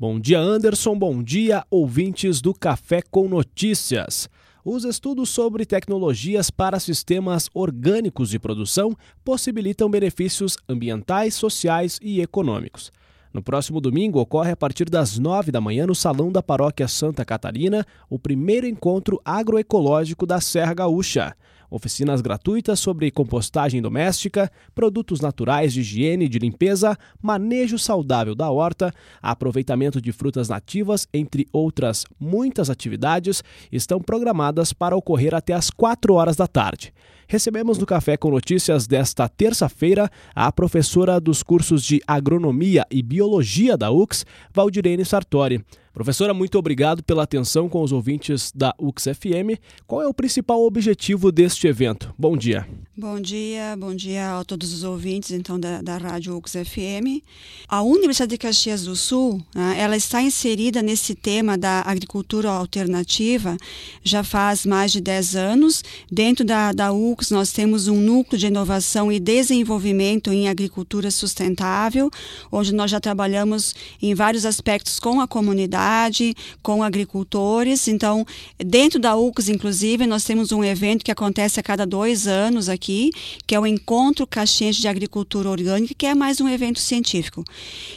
Bom dia, Anderson. Bom dia, ouvintes do Café com Notícias. Os estudos sobre tecnologias para sistemas orgânicos de produção possibilitam benefícios ambientais, sociais e econômicos. No próximo domingo, ocorre a partir das nove da manhã no Salão da Paróquia Santa Catarina o primeiro encontro agroecológico da Serra Gaúcha oficinas gratuitas sobre compostagem doméstica, produtos naturais de higiene e de limpeza, manejo saudável da horta, aproveitamento de frutas nativas, entre outras muitas atividades, estão programadas para ocorrer até às 4 horas da tarde. Recebemos no Café com Notícias desta terça-feira a professora dos cursos de Agronomia e Biologia da UX, Valdirene Sartori. Professora, muito obrigado pela atenção com os ouvintes da UX-FM. Qual é o principal objetivo deste evento? Bom dia. Bom dia, bom dia a todos os ouvintes então da, da Rádio UX-FM. A Universidade de Caxias do Sul, né, ela está inserida nesse tema da agricultura alternativa já faz mais de 10 anos. Dentro da, da UX nós temos um núcleo de inovação e desenvolvimento em agricultura sustentável, onde nós já trabalhamos em vários aspectos com a comunidade com agricultores. Então, dentro da UCS, inclusive, nós temos um evento que acontece a cada dois anos aqui, que é o Encontro Caxiense de Agricultura Orgânica, que é mais um evento científico.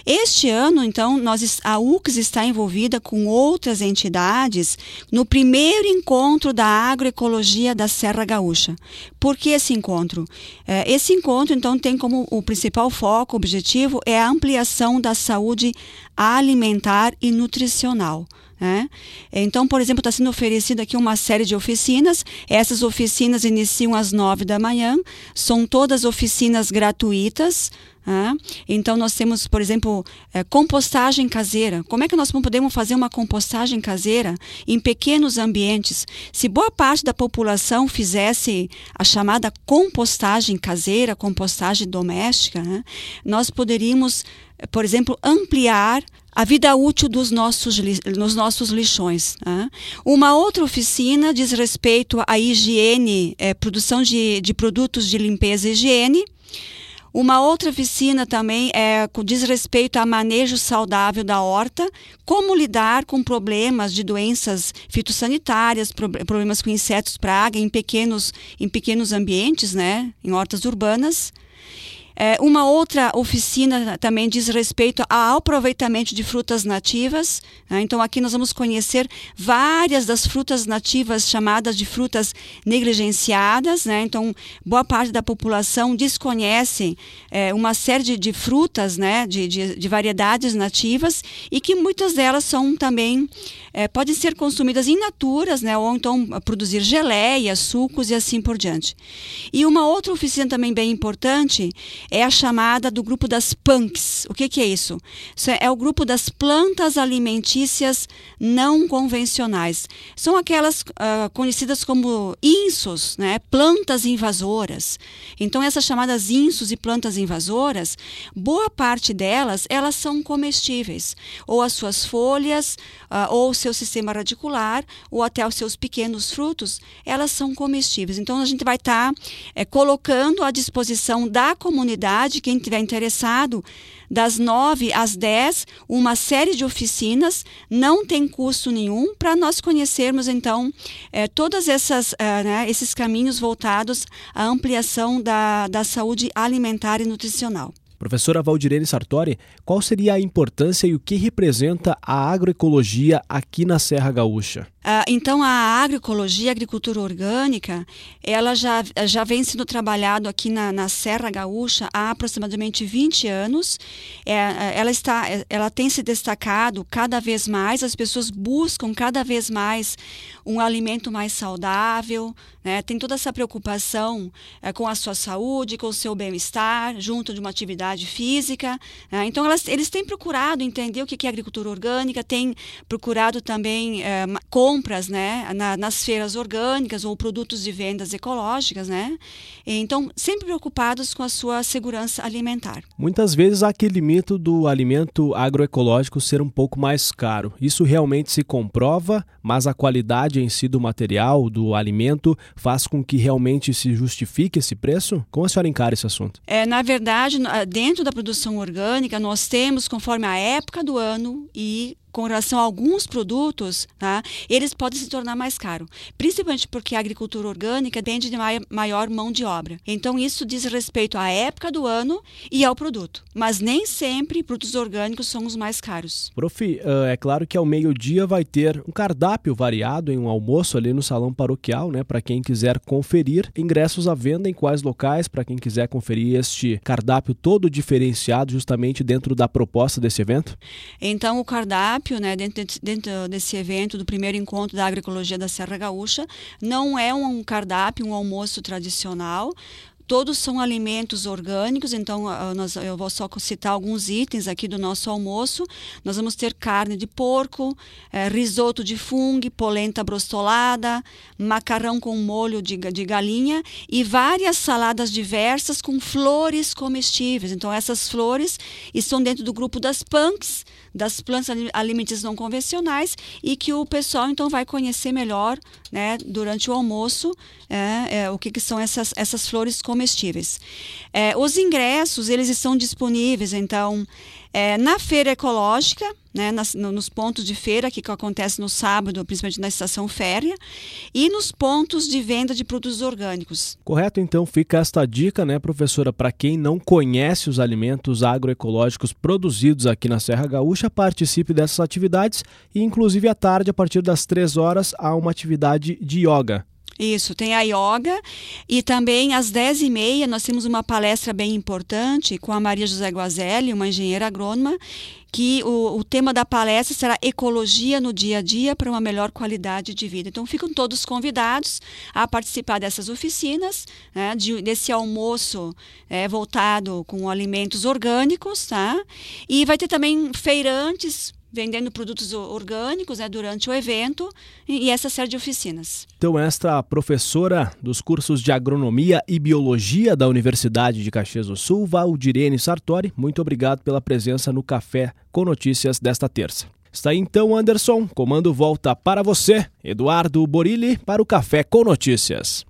Este ano, então, nós, a UCS está envolvida com outras entidades no primeiro encontro da agroecologia da Serra Gaúcha. Por que esse encontro? É, esse encontro, então, tem como o principal foco, objetivo, é a ampliação da saúde alimentar e nutricional. Né? Então, por exemplo, está sendo oferecida aqui uma série de oficinas. Essas oficinas iniciam às nove da manhã, são todas oficinas gratuitas. Né? Então, nós temos, por exemplo, é, compostagem caseira. Como é que nós podemos fazer uma compostagem caseira em pequenos ambientes? Se boa parte da população fizesse a chamada compostagem caseira, compostagem doméstica, né? nós poderíamos, por exemplo, ampliar a vida útil dos nossos, nos nossos lixões. Né? Uma outra oficina diz respeito à higiene, é, produção de, de produtos de limpeza e higiene. Uma outra oficina também é, diz respeito a manejo saudável da horta, como lidar com problemas de doenças fitossanitárias, problemas com insetos praga em pequenos, em pequenos ambientes, né, em hortas urbanas. É, uma outra oficina também diz respeito ao aproveitamento de frutas nativas. Né? Então, aqui nós vamos conhecer várias das frutas nativas chamadas de frutas negligenciadas. Né? Então, boa parte da população desconhece é, uma série de, de frutas, né? De, de, de, variedades nativas, e que muitas delas são também é, podem ser consumidas in naturas, né? ou então produzir geleias, sucos e assim por diante. E uma outra oficina também bem importante é a chamada do grupo das punks. O que, que é isso? Isso é, é o grupo das plantas alimentícias não convencionais. São aquelas uh, conhecidas como insos, né? plantas invasoras. Então, essas chamadas insos e plantas invasoras, boa parte delas, elas são comestíveis. Ou as suas folhas, uh, ou o seu sistema radicular, ou até os seus pequenos frutos, elas são comestíveis. Então, a gente vai estar tá, é, colocando à disposição da comunidade comunidade, quem tiver interessado, das 9 às 10, uma série de oficinas, não tem custo nenhum, para nós conhecermos, então, é, todos é, né, esses caminhos voltados à ampliação da, da saúde alimentar e nutricional. Professora Valdirene Sartori, qual seria a importância e o que representa a agroecologia aqui na Serra Gaúcha? Ah, então, a agroecologia, a agricultura orgânica, ela já, já vem sendo trabalhado aqui na, na Serra Gaúcha há aproximadamente 20 anos. É, é, ela, está, ela tem se destacado cada vez mais, as pessoas buscam cada vez mais um alimento mais saudável, né? tem toda essa preocupação é, com a sua saúde, com o seu bem-estar, junto de uma atividade física. Né? Então, elas, eles têm procurado entender o que é agricultura orgânica, têm procurado também é, com compras né, na, nas feiras orgânicas ou produtos de vendas ecológicas, né? Então, sempre preocupados com a sua segurança alimentar. Muitas vezes há aquele mito do alimento agroecológico ser um pouco mais caro. Isso realmente se comprova, mas a qualidade em si do material, do alimento, faz com que realmente se justifique esse preço? Como a senhora encara esse assunto? É, na verdade, dentro da produção orgânica, nós temos, conforme a época do ano e com relação a alguns produtos, tá, eles podem se tornar mais caros, principalmente porque a agricultura orgânica depende de maior mão de obra. Então, isso diz respeito à época do ano e ao produto. Mas nem sempre produtos orgânicos são os mais caros. Prof, é claro que ao meio-dia vai ter um cardápio variado em um almoço ali no salão paroquial, né, para quem quiser conferir. Ingressos à venda em quais locais, para quem quiser conferir este cardápio todo diferenciado justamente dentro da proposta desse evento? Então, o cardápio cardápio, né, dentro, dentro desse evento do primeiro encontro da agroecologia da Serra Gaúcha, não é um cardápio, um almoço tradicional, Todos são alimentos orgânicos, então nós, eu vou só citar alguns itens aqui do nosso almoço. Nós vamos ter carne de porco, é, risoto de fungo, polenta brostolada, macarrão com molho de, de galinha e várias saladas diversas com flores comestíveis. Então, essas flores estão dentro do grupo das punks, das plantas alimentícias não convencionais e que o pessoal então vai conhecer melhor né, durante o almoço é, é, o que, que, são essas, essas flores comestíveis. É, os ingressos eles estão disponíveis então é, na feira ecológica, né, nas, no, nos pontos de feira que, que acontece no sábado, principalmente na estação férrea, e nos pontos de venda de produtos orgânicos. Correto, então fica esta dica, né, professora, para quem não conhece os alimentos agroecológicos produzidos aqui na Serra Gaúcha, participe dessas atividades e inclusive à tarde, a partir das três horas, há uma atividade de yoga. Isso, tem a yoga e também às 10h30 nós temos uma palestra bem importante com a Maria José Guazelli, uma engenheira agrônoma, que o, o tema da palestra será Ecologia no Dia a Dia para uma Melhor Qualidade de Vida. Então ficam todos convidados a participar dessas oficinas, né, de, desse almoço é, voltado com alimentos orgânicos, tá? E vai ter também feirantes vendendo produtos orgânicos né, durante o evento e essa série de oficinas. Então, esta professora dos cursos de Agronomia e Biologia da Universidade de Caxias do Sul, Valdirene Sartori, muito obrigado pela presença no Café com Notícias desta terça. Está aí então, Anderson. Comando volta para você, Eduardo Borilli, para o Café com Notícias.